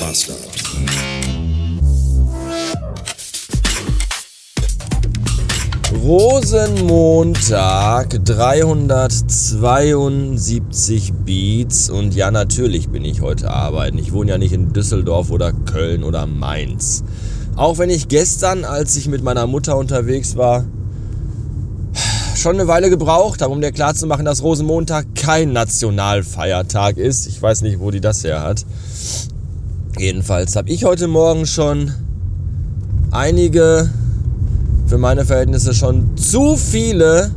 Master. Rosenmontag, 372 Beats und ja, natürlich bin ich heute arbeiten. Ich wohne ja nicht in Düsseldorf oder Köln oder Mainz. Auch wenn ich gestern, als ich mit meiner Mutter unterwegs war, schon eine Weile gebraucht habe, um dir klarzumachen, dass Rosenmontag kein Nationalfeiertag ist. Ich weiß nicht, wo die das her hat. Jedenfalls habe ich heute Morgen schon einige für meine Verhältnisse schon zu viele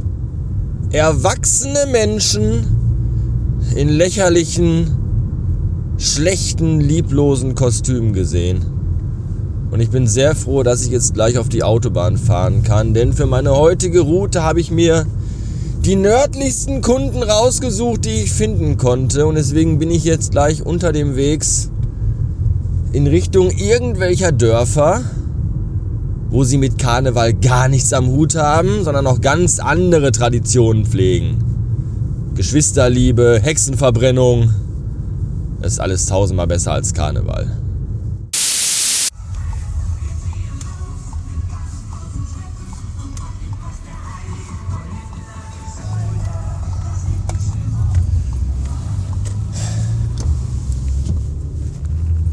erwachsene Menschen in lächerlichen, schlechten, lieblosen Kostümen gesehen. Und ich bin sehr froh, dass ich jetzt gleich auf die Autobahn fahren kann, denn für meine heutige Route habe ich mir die nördlichsten Kunden rausgesucht, die ich finden konnte. Und deswegen bin ich jetzt gleich unter dem Wegs in Richtung irgendwelcher Dörfer wo sie mit Karneval gar nichts am Hut haben, sondern noch ganz andere Traditionen pflegen. Geschwisterliebe, Hexenverbrennung, das ist alles tausendmal besser als Karneval.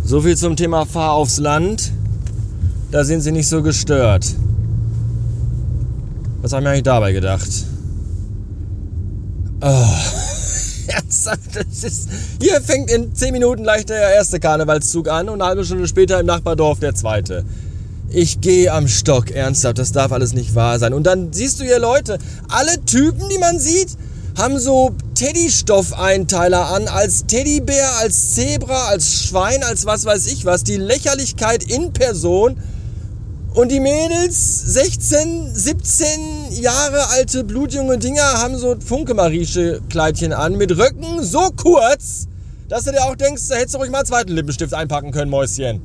So viel zum Thema Fahr aufs Land da sind sie nicht so gestört. Was habe ich mir eigentlich dabei gedacht? Oh. Ist, hier fängt in 10 Minuten gleich der erste Karnevalszug an und eine halbe Stunde später im Nachbardorf der zweite. Ich gehe am Stock, ernsthaft, das darf alles nicht wahr sein. Und dann siehst du hier Leute, alle Typen, die man sieht, haben so Teddystoff-Einteiler an, als Teddybär, als Zebra, als Schwein, als was weiß ich was. Die Lächerlichkeit in Person und die Mädels, 16, 17 Jahre alte blutjunge Dinger, haben so Funke-Marische-Kleidchen an mit Röcken so kurz, dass du dir auch denkst, da hättest du ruhig mal einen zweiten Lippenstift einpacken können, Mäuschen.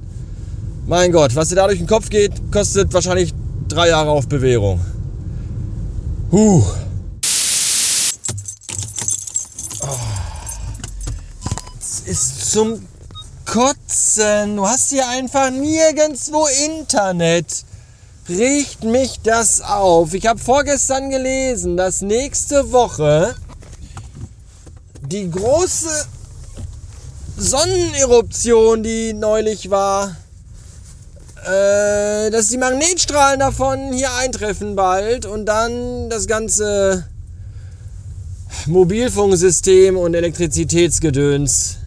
Mein Gott, was dir da durch den Kopf geht, kostet wahrscheinlich drei Jahre auf Bewährung. Huh. Ist zum kotzen. Du hast hier einfach nirgendwo Internet. Riecht mich das auf. Ich habe vorgestern gelesen, dass nächste Woche die große Sonneneruption, die neulich war, äh, dass die Magnetstrahlen davon hier eintreffen bald und dann das ganze Mobilfunksystem und Elektrizitätsgedöns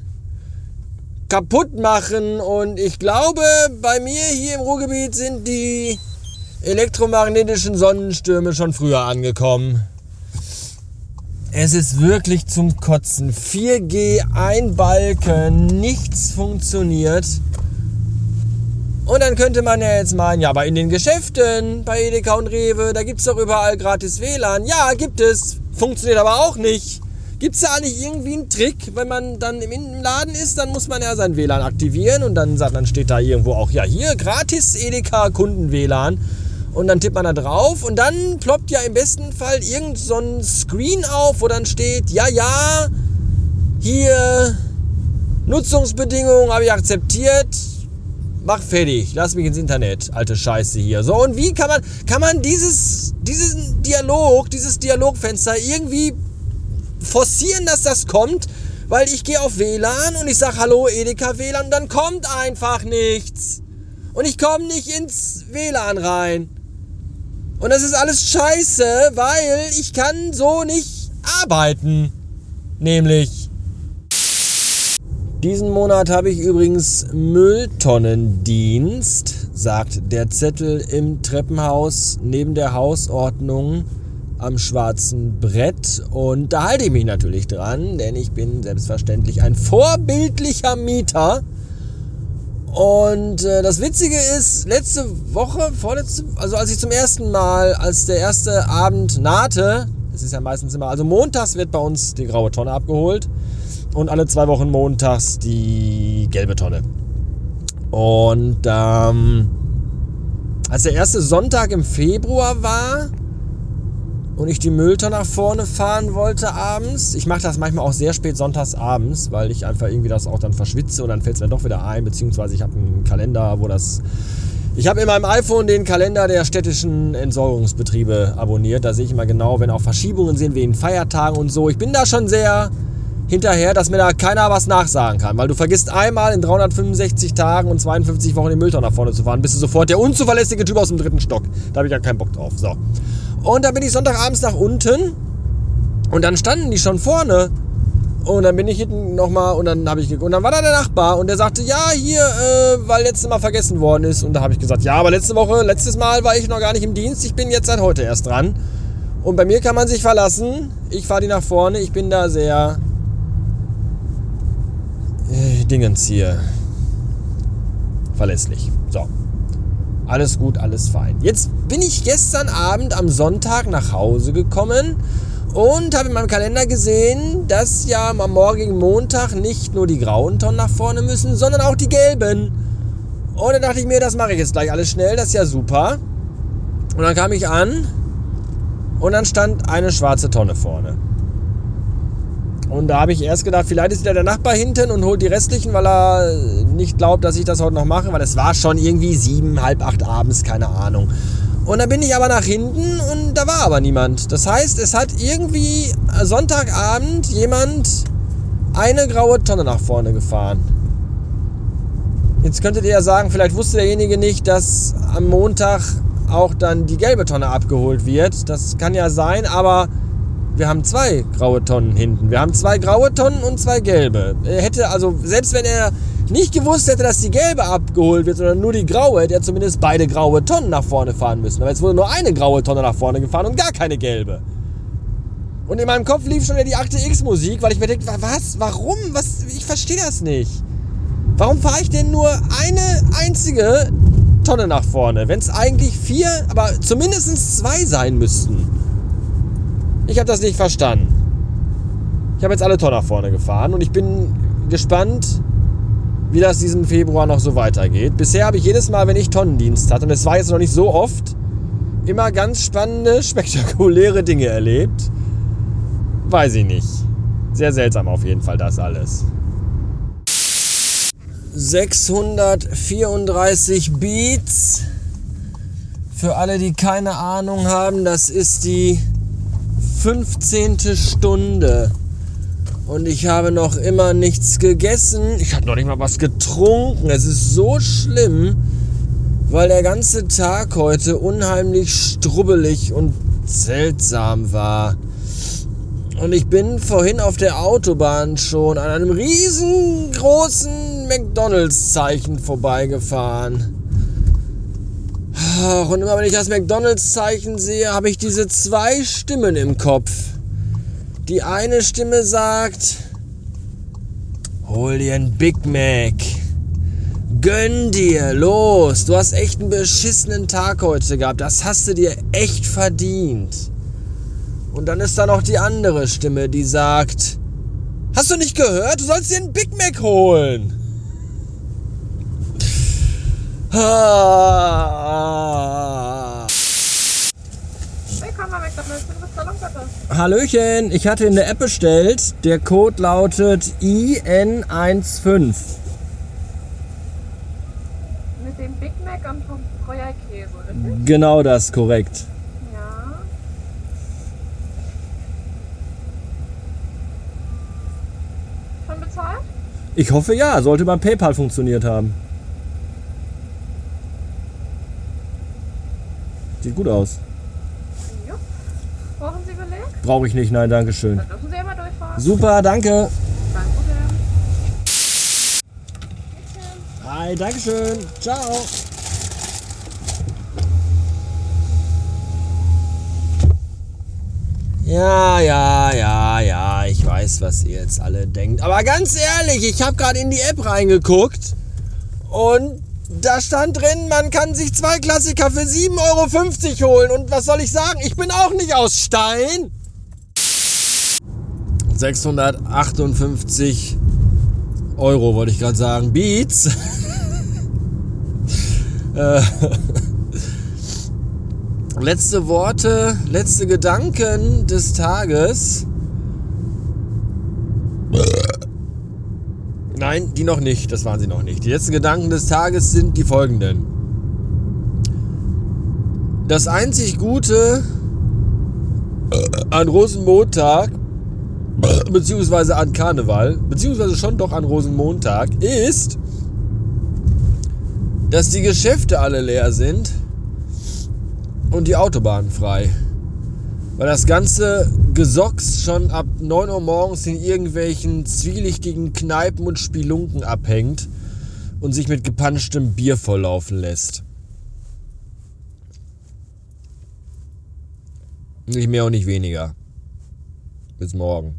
kaputt machen. Und ich glaube, bei mir hier im Ruhrgebiet sind die elektromagnetischen Sonnenstürme schon früher angekommen. Es ist wirklich zum Kotzen. 4G, ein Balken, nichts funktioniert. Und dann könnte man ja jetzt meinen, ja, aber in den Geschäften, bei Edeka und Rewe, da gibt es doch überall gratis WLAN. Ja, gibt es. Funktioniert aber auch nicht. Gibt es da nicht irgendwie einen Trick, wenn man dann im Laden ist, dann muss man ja sein WLAN aktivieren und dann, sagt, dann steht da irgendwo auch, ja hier gratis Edeka Kunden WLAN und dann tippt man da drauf und dann ploppt ja im besten Fall irgend so ein Screen auf, wo dann steht, ja, ja, hier Nutzungsbedingungen habe ich akzeptiert, mach fertig, lass mich ins Internet, alte Scheiße hier. So, und wie kann man, kann man dieses, diesen Dialog, dieses Dialogfenster irgendwie forcieren, dass das kommt, weil ich gehe auf WLAN und ich sage Hallo Edeka WLAN und dann kommt einfach nichts. Und ich komme nicht ins WLAN rein. Und das ist alles scheiße, weil ich kann so nicht arbeiten. Nämlich. Diesen Monat habe ich übrigens Mülltonnendienst, sagt der Zettel im Treppenhaus neben der Hausordnung am schwarzen Brett und da halte ich mich natürlich dran, denn ich bin selbstverständlich ein vorbildlicher Mieter. Und äh, das Witzige ist, letzte Woche, vorletzte, also als ich zum ersten Mal, als der erste Abend nahte, es ist ja meistens immer, also montags wird bei uns die graue Tonne abgeholt und alle zwei Wochen montags die gelbe Tonne. Und ähm, als der erste Sonntag im Februar war, und ich die Mülltonne nach vorne fahren wollte abends. Ich mache das manchmal auch sehr spät sonntags abends, weil ich einfach irgendwie das auch dann verschwitze und dann fällt es mir doch wieder ein, beziehungsweise ich habe einen Kalender, wo das... Ich habe in meinem iPhone den Kalender der städtischen Entsorgungsbetriebe abonniert. Da sehe ich immer genau, wenn auch Verschiebungen sind wegen Feiertagen und so. Ich bin da schon sehr hinterher, dass mir da keiner was nachsagen kann. Weil du vergisst einmal in 365 Tagen und 52 Wochen den Mülltonne nach vorne zu fahren, bist du sofort der unzuverlässige Typ aus dem dritten Stock. Da habe ich ja keinen Bock drauf. So. Und dann bin ich Sonntagabends nach unten und dann standen die schon vorne. Und dann bin ich hinten nochmal und dann habe ich und dann war da der Nachbar und der sagte, ja, hier, äh, weil letztes Mal vergessen worden ist. Und da habe ich gesagt, ja, aber letzte Woche, letztes Mal war ich noch gar nicht im Dienst, ich bin jetzt seit heute erst dran. Und bei mir kann man sich verlassen. Ich fahre die nach vorne, ich bin da sehr äh, Dingens hier. Verlässlich. So. Alles gut, alles fein. Jetzt bin ich gestern Abend am Sonntag nach Hause gekommen und habe in meinem Kalender gesehen, dass ja am morgigen Montag nicht nur die grauen Tonnen nach vorne müssen, sondern auch die gelben. Und dann dachte ich mir, das mache ich jetzt gleich alles schnell, das ist ja super. Und dann kam ich an und dann stand eine schwarze Tonne vorne. Und da habe ich erst gedacht, vielleicht ist wieder der Nachbar hinten und holt die restlichen, weil er nicht glaubt, dass ich das heute noch mache, weil es war schon irgendwie sieben, halb acht abends, keine Ahnung. Und dann bin ich aber nach hinten und da war aber niemand. Das heißt, es hat irgendwie Sonntagabend jemand eine graue Tonne nach vorne gefahren. Jetzt könntet ihr ja sagen, vielleicht wusste derjenige nicht, dass am Montag auch dann die gelbe Tonne abgeholt wird. Das kann ja sein, aber wir haben zwei graue Tonnen hinten. Wir haben zwei graue Tonnen und zwei gelbe. Er hätte also, selbst wenn er nicht gewusst hätte, dass die gelbe abgeholt wird, sondern nur die graue, hätte er zumindest beide graue Tonnen nach vorne fahren müssen. Aber jetzt wurde nur eine graue Tonne nach vorne gefahren und gar keine gelbe. Und in meinem Kopf lief schon wieder die Akte X-Musik, weil ich mir denke, was, warum, was, ich verstehe das nicht. Warum fahre ich denn nur eine einzige Tonne nach vorne, wenn es eigentlich vier, aber zumindest zwei sein müssten? Ich habe das nicht verstanden. Ich habe jetzt alle Tonnen nach vorne gefahren und ich bin gespannt, wie das diesen Februar noch so weitergeht. Bisher habe ich jedes Mal, wenn ich Tonnendienst hatte, und es war jetzt noch nicht so oft, immer ganz spannende, spektakuläre Dinge erlebt. Weiß ich nicht. Sehr seltsam auf jeden Fall das alles. 634 Beats. Für alle, die keine Ahnung haben, das ist die 15. Stunde. Und ich habe noch immer nichts gegessen. Ich habe noch nicht mal was getrunken. Es ist so schlimm, weil der ganze Tag heute unheimlich strubbelig und seltsam war. Und ich bin vorhin auf der Autobahn schon an einem riesengroßen McDonalds-Zeichen vorbeigefahren. Und immer wenn ich das McDonalds-Zeichen sehe, habe ich diese zwei Stimmen im Kopf. Die eine Stimme sagt, hol dir ein Big Mac. Gönn dir, los. Du hast echt einen beschissenen Tag heute gehabt. Das hast du dir echt verdient. Und dann ist da noch die andere Stimme, die sagt, hast du nicht gehört? Du sollst dir einen Big Mac holen. Hallöchen, ich hatte in der App bestellt. Der Code lautet IN15. Mit dem Big Mac und Royal Käse, richtig? Genau das, korrekt. Ja. Schon bezahlt? Ich hoffe ja, sollte bei PayPal funktioniert haben. Sieht gut aus. Ja. Brauchen Sie Beleg? Brauche ich nicht, nein, danke schön. Dann dürfen Sie einmal durchfahren. Super, danke. Kein Problem. Hi, danke schön. Ciao. Ja, ja, ja, ja, ich weiß, was ihr jetzt alle denkt. Aber ganz ehrlich, ich habe gerade in die App reingeguckt und da stand drin, man kann sich zwei Klassiker für 7,50 Euro holen. Und was soll ich sagen? Ich bin auch nicht aus Stein. 658 Euro wollte ich gerade sagen. Beats. Äh, letzte Worte, letzte Gedanken des Tages. Nein, die noch nicht, das waren sie noch nicht. Die letzten Gedanken des Tages sind die folgenden. Das einzig Gute an Rosenmontag, beziehungsweise an Karneval, beziehungsweise schon doch an Rosenmontag, ist, dass die Geschäfte alle leer sind und die Autobahnen frei. Weil das ganze Gesocks schon ab 9 Uhr morgens in irgendwelchen zwielichtigen Kneipen und Spelunken abhängt und sich mit gepanschtem Bier volllaufen lässt. Nicht mehr und nicht weniger. Bis morgen.